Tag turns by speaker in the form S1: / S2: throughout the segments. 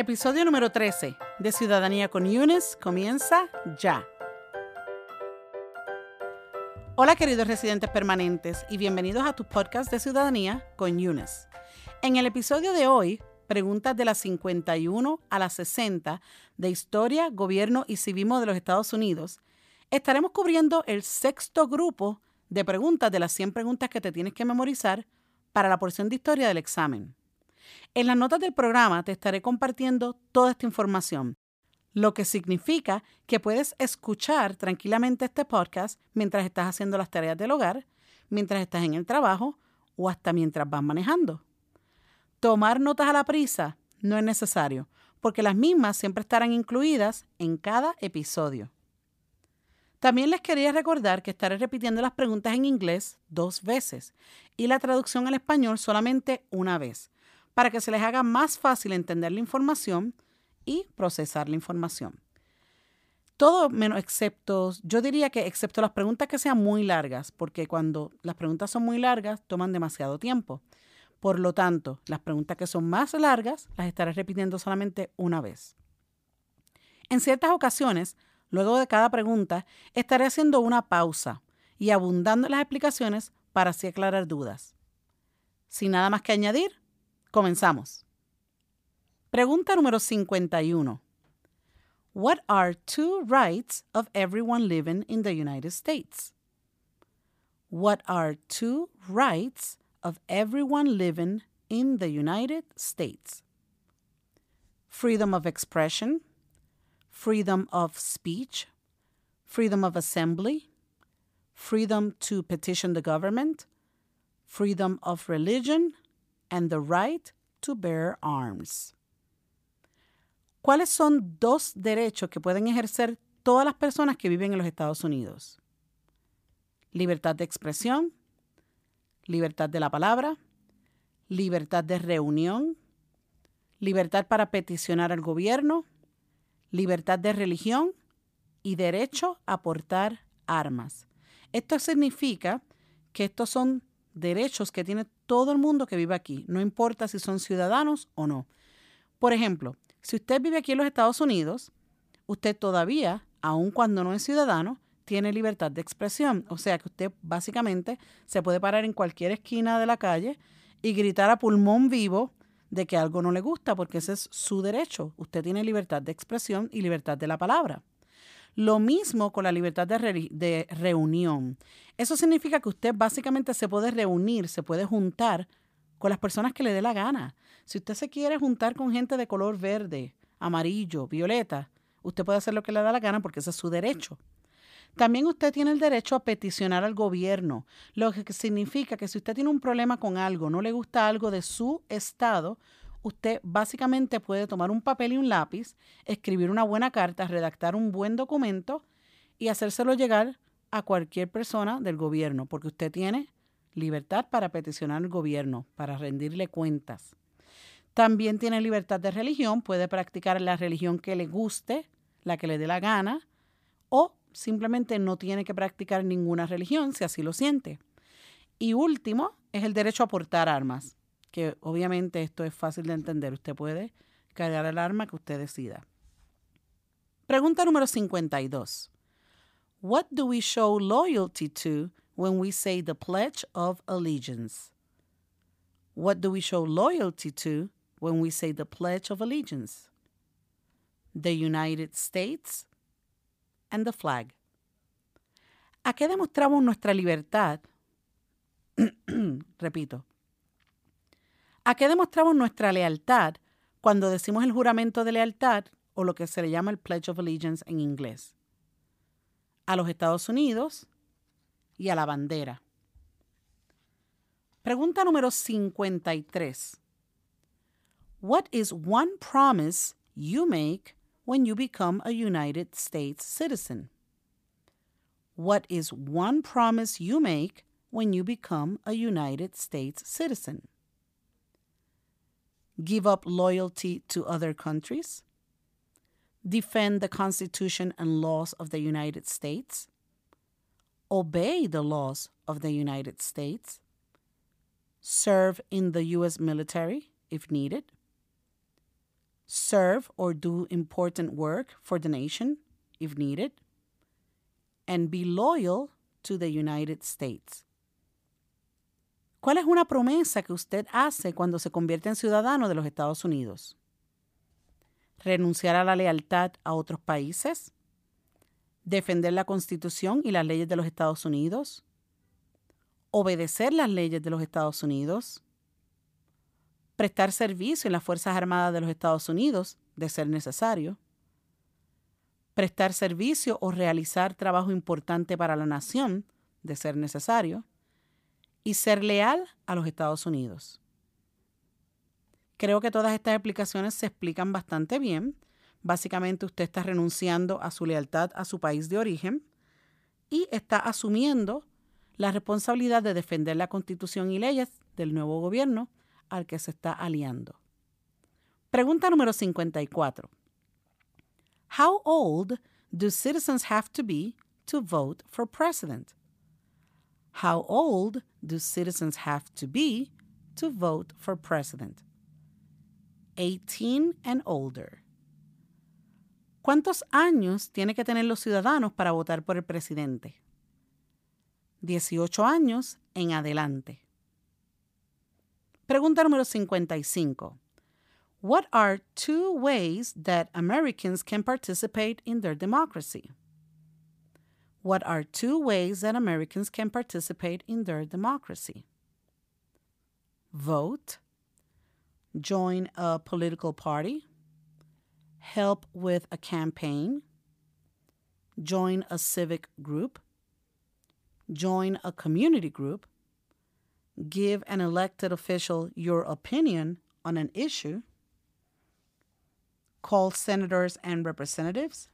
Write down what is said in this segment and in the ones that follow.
S1: Episodio número 13 de Ciudadanía con Yunes comienza ya. Hola queridos residentes permanentes y bienvenidos a tu podcast de Ciudadanía con Yunes. En el episodio de hoy, preguntas de las 51 a las 60 de Historia, Gobierno y Civismo de los Estados Unidos, estaremos cubriendo el sexto grupo de preguntas de las 100 preguntas que te tienes que memorizar para la porción de historia del examen. En las notas del programa te estaré compartiendo toda esta información, lo que significa que puedes escuchar tranquilamente este podcast mientras estás haciendo las tareas del hogar, mientras estás en el trabajo o hasta mientras vas manejando. Tomar notas a la prisa no es necesario, porque las mismas siempre estarán incluidas en cada episodio. También les quería recordar que estaré repitiendo las preguntas en inglés dos veces y la traducción al español solamente una vez, para que se les haga más fácil entender la información y procesar la información. Todo menos excepto, yo diría que excepto las preguntas que sean muy largas, porque cuando las preguntas son muy largas toman demasiado tiempo. Por lo tanto, las preguntas que son más largas las estaré repitiendo solamente una vez. En ciertas ocasiones, luego de cada pregunta, estaré haciendo una pausa y abundando en las explicaciones para así aclarar dudas. Sin nada más que añadir, comenzamos. Pregunta número 51. What are two rights of everyone living in the United States? What are two rights of everyone living in the United States. Freedom of expression, freedom of speech, freedom of assembly, freedom to petition the government, freedom of religion, and the right to bear arms. ¿Cuáles son dos derechos que pueden ejercer todas las personas que viven en los Estados Unidos? Libertad de expresión libertad de la palabra, libertad de reunión, libertad para peticionar al gobierno, libertad de religión y derecho a portar armas. Esto significa que estos son derechos que tiene todo el mundo que vive aquí, no importa si son ciudadanos o no. Por ejemplo, si usted vive aquí en los Estados Unidos, usted todavía, aun cuando no es ciudadano, tiene libertad de expresión. O sea que usted básicamente se puede parar en cualquier esquina de la calle y gritar a pulmón vivo de que algo no le gusta, porque ese es su derecho. Usted tiene libertad de expresión y libertad de la palabra. Lo mismo con la libertad de, reunión. Eso significa que usted básicamente se puede reunir, se puede juntar con las personas que le dé la gana. Si usted se quiere juntar con gente de color verde, amarillo, violeta, usted puede hacer lo que le da la gana porque ese es su derecho. También usted tiene el derecho a peticionar al gobierno, lo que significa que si usted tiene un problema con algo, no le gusta algo de su estado, usted básicamente puede tomar un papel y un lápiz, escribir una buena carta, redactar un buen documento y hacérselo llegar a cualquier persona del gobierno, porque usted tiene libertad para peticionar al gobierno, para rendirle cuentas. También tiene libertad de religión, puede practicar la religión que le guste, la que le dé la gana, o simplemente no tiene que practicar ninguna religión si así lo siente. Y último es el derecho a portar armas, que obviamente esto es fácil de entender. Usted puede cargar el arma que usted decida. Pregunta número 52. What do we show loyalty to when we say the Pledge of Allegiance? What do we show loyalty to when we say the Pledge of Allegiance? The United States, and the flag. ¿A qué demostramos nuestra libertad? Repito. ¿A qué demostramos nuestra lealtad cuando decimos el juramento de lealtad o lo que se le llama el Pledge of Allegiance en inglés? A los Estados Unidos y a la bandera. Pregunta número 53. What is one promise you make when you become a United States citizen? What is one promise you make when you become a United States citizen? Give up loyalty to other countries? Defend the Constitution and laws of the United States? Obey the laws of the United States? Serve in the U.S. military if needed? serve or do important work for the nation if needed, and be loyal to the United States. ¿Cuál es una promesa que usted hace cuando se convierte en ciudadano de los Estados Unidos? ¿Renunciar a la lealtad a otros países? ¿Defender la Constitución y las leyes de los Estados Unidos? ¿Obedecer las leyes de los Estados Unidos? prestar servicio en las Fuerzas Armadas de los Estados Unidos, de ser necesario, prestar servicio o realizar trabajo importante para la nación, de ser necesario, y ser leal a los Estados Unidos. Creo que todas estas explicaciones se explican bastante bien. Básicamente usted está renunciando a su lealtad a su país de origen y está asumiendo la responsabilidad de defender la constitución y leyes del nuevo gobierno al que se está aliando. Pregunta número 54. How old do citizens have to be to vote for president? How old do citizens have to be to vote for president? 18 and older. ¿Cuántos años tiene que tener los ciudadanos para votar por el presidente? 18 años en adelante. Pregunta número 55. What are two ways that Americans can participate in their democracy? What are two ways that Americans can participate in their democracy? Vote, join a political party, help with a campaign, join a civic group, join a community group, give an elected official your opinion on an issue, call senators and representatives,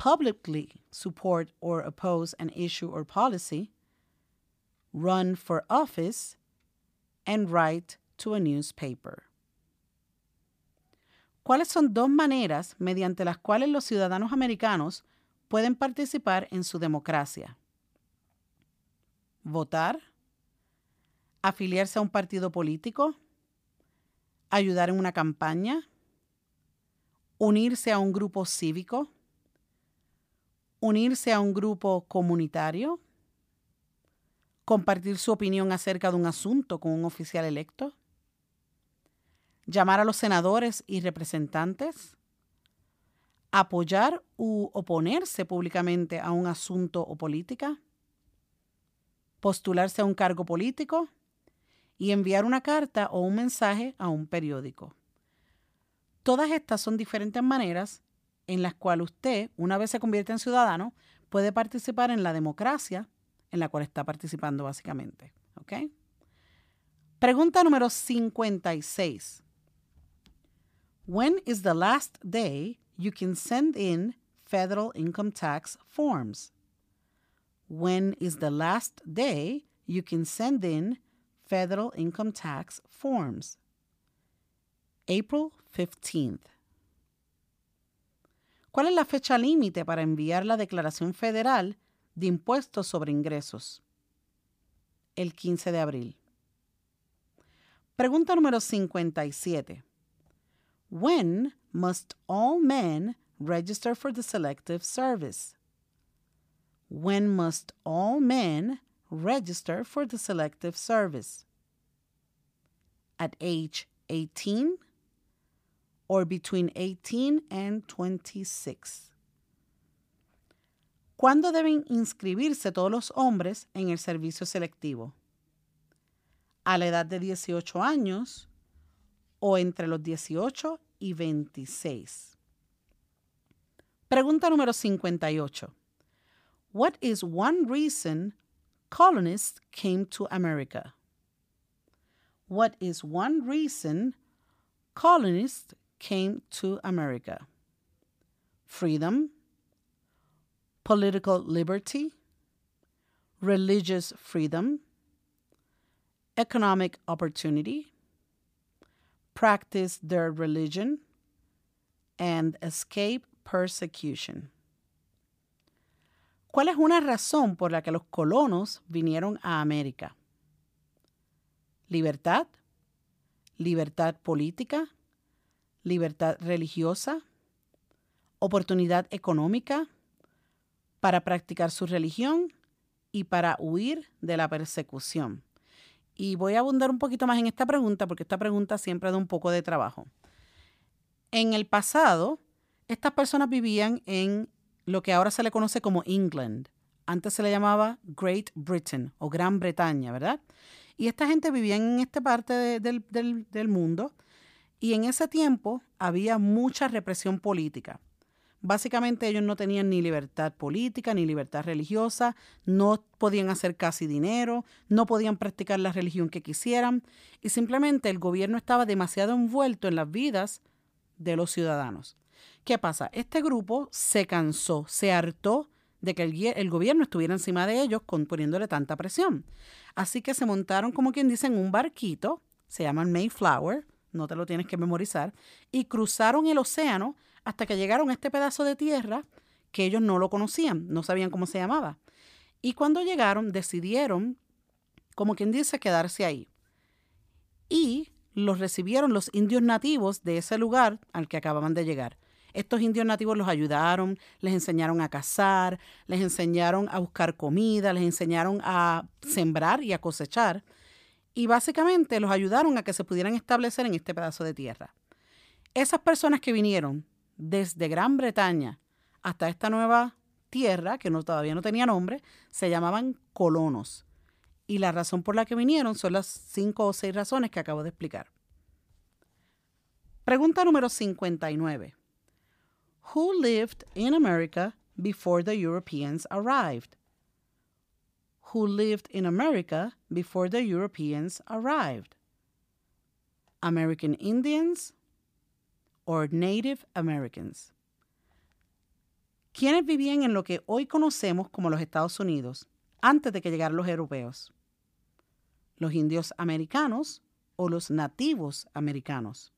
S1: publicly support or oppose an issue or policy, run for office, and write to a newspaper. ¿Cuáles son dos maneras mediante las cuales los ciudadanos americanos pueden participar en su democracia? Votar, afiliarse a un partido político, ayudar en una campaña, unirse a un grupo cívico, unirse a un grupo comunitario, compartir su opinión acerca de un asunto con un oficial electo, llamar a los senadores y representantes, apoyar u oponerse públicamente a un asunto o política, postularse a un cargo político, y enviar una carta o un mensaje a un periódico. Todas estas son diferentes maneras en las cuales usted, una vez se convierte en ciudadano, puede participar en la democracia en la cual está participando básicamente. ¿Ok? Pregunta número 56. When is the last day you can send in federal income tax forms? When is the last day you can send in federal income tax forms. April 15th. ¿Cuál es la fecha límite para enviar la declaración federal de impuestos sobre ingresos? El 15 de abril. Pregunta número 57. When must all men register for the Selective Service? When must all men register for the Selective Service at age 18 or between 18 and 26. ¿Cuándo deben inscribirse todos los hombres en el servicio selectivo? ¿A la edad de 18 años o entre los 18 y 26? Pregunta número 58. What is one reason colonists came to America. What is one reason colonists came to America? Freedom, political liberty, religious freedom, economic opportunity, practice their religion, and escape persecution. ¿Cuál es una razón por la que los colonos vinieron a América? Libertad, libertad política, libertad religiosa, oportunidad económica para practicar su religión y para huir de la persecución. Y voy a abundar un poquito más en esta pregunta porque esta pregunta siempre da un poco de trabajo. En el pasado, estas personas vivían en lo que ahora se le conoce como England. Antes se le llamaba Great Britain o Gran Bretaña, ¿verdad? Y esta gente vivía en esta parte del, del mundo y en ese tiempo había mucha represión política. Básicamente ellos no tenían ni libertad política ni libertad religiosa, no podían hacer casi dinero, no podían practicar la religión que quisieran y simplemente el gobierno estaba demasiado envuelto en las vidas de los ciudadanos. ¿Qué pasa? Este grupo se cansó, se hartó de que el, gobierno estuviera encima de ellos poniéndole tanta presión. Así que se montaron, como quien dice, en un barquito, se llaman Mayflower, no te lo tienes que memorizar, y cruzaron el océano hasta que llegaron a este pedazo de tierra que ellos no lo conocían, no sabían cómo se llamaba. Y cuando llegaron decidieron, como quien dice, quedarse ahí. Y los recibieron los indios nativos de ese lugar al que acababan de llegar. Estos indios nativos los ayudaron, les enseñaron a cazar, les enseñaron a buscar comida, les enseñaron a sembrar y a cosechar. Y básicamente los ayudaron a que se pudieran establecer en este pedazo de tierra. Esas personas que vinieron desde Gran Bretaña hasta esta nueva tierra, que todavía no tenía nombre, se llamaban colonos. Y la razón por la que vinieron son las cinco o seis razones que acabo de explicar. Pregunta número 59. Who lived in America before the Europeans arrived? Who lived in America before the Europeans arrived? American Indians, or Native Americans. ¿Quiénes vivían en lo que hoy conocemos como los Estados Unidos antes de que llegaran los europeos? ¿Los indios americanos o los nativos americanos?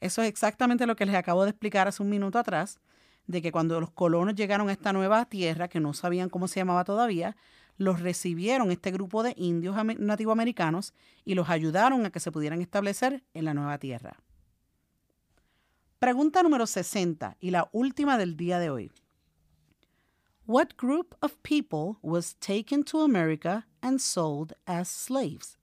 S1: Eso es exactamente lo que les acabo de explicar hace un minuto atrás, de que cuando los colonos llegaron a esta nueva tierra, que no sabían cómo se llamaba todavía, los recibieron este grupo de indios nativoamericanos y los ayudaron a que se pudieran establecer en la nueva tierra. Pregunta número 60 y la última del día de hoy. What group of people was taken to America and sold as slaves?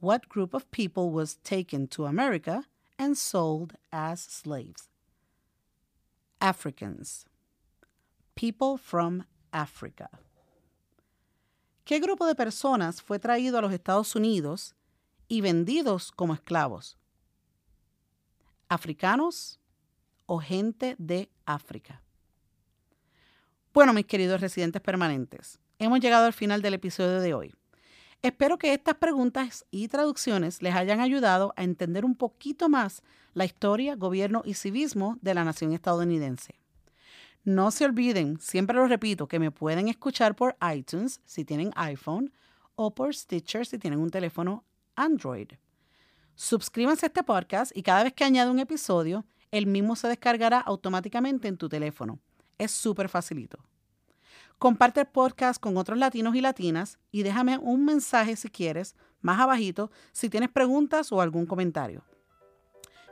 S1: What group of people was taken to America and sold as slaves? Africans. People from Africa. ¿Qué grupo de personas fue traído a los Estados Unidos y vendidos como esclavos? africanos o gente de África. Bueno, mis queridos residentes permanentes, hemos llegado al final del episodio de hoy. Espero que estas preguntas y traducciones les hayan ayudado a entender un poquito más la historia, gobierno y civismo de la nación estadounidense. No se olviden, siempre lo repito, que me pueden escuchar por iTunes si tienen iPhone o por Stitcher si tienen un teléfono Android. Suscríbanse a este podcast y cada vez que añade un episodio, el mismo se descargará automáticamente en tu teléfono. Es súper facilito. Comparte el podcast con otros latinos y latinas y déjame un mensaje si quieres, más abajito, si tienes preguntas o algún comentario.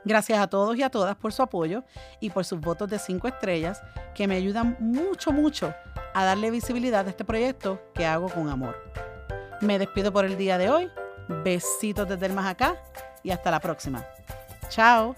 S1: Gracias a todos y a todas por su apoyo y por sus votos de 5 estrellas que me ayudan mucho, mucho a darle visibilidad a este proyecto que hago con amor. Me despido por el día de hoy. Besitos desde el más acá y hasta la próxima. Chao.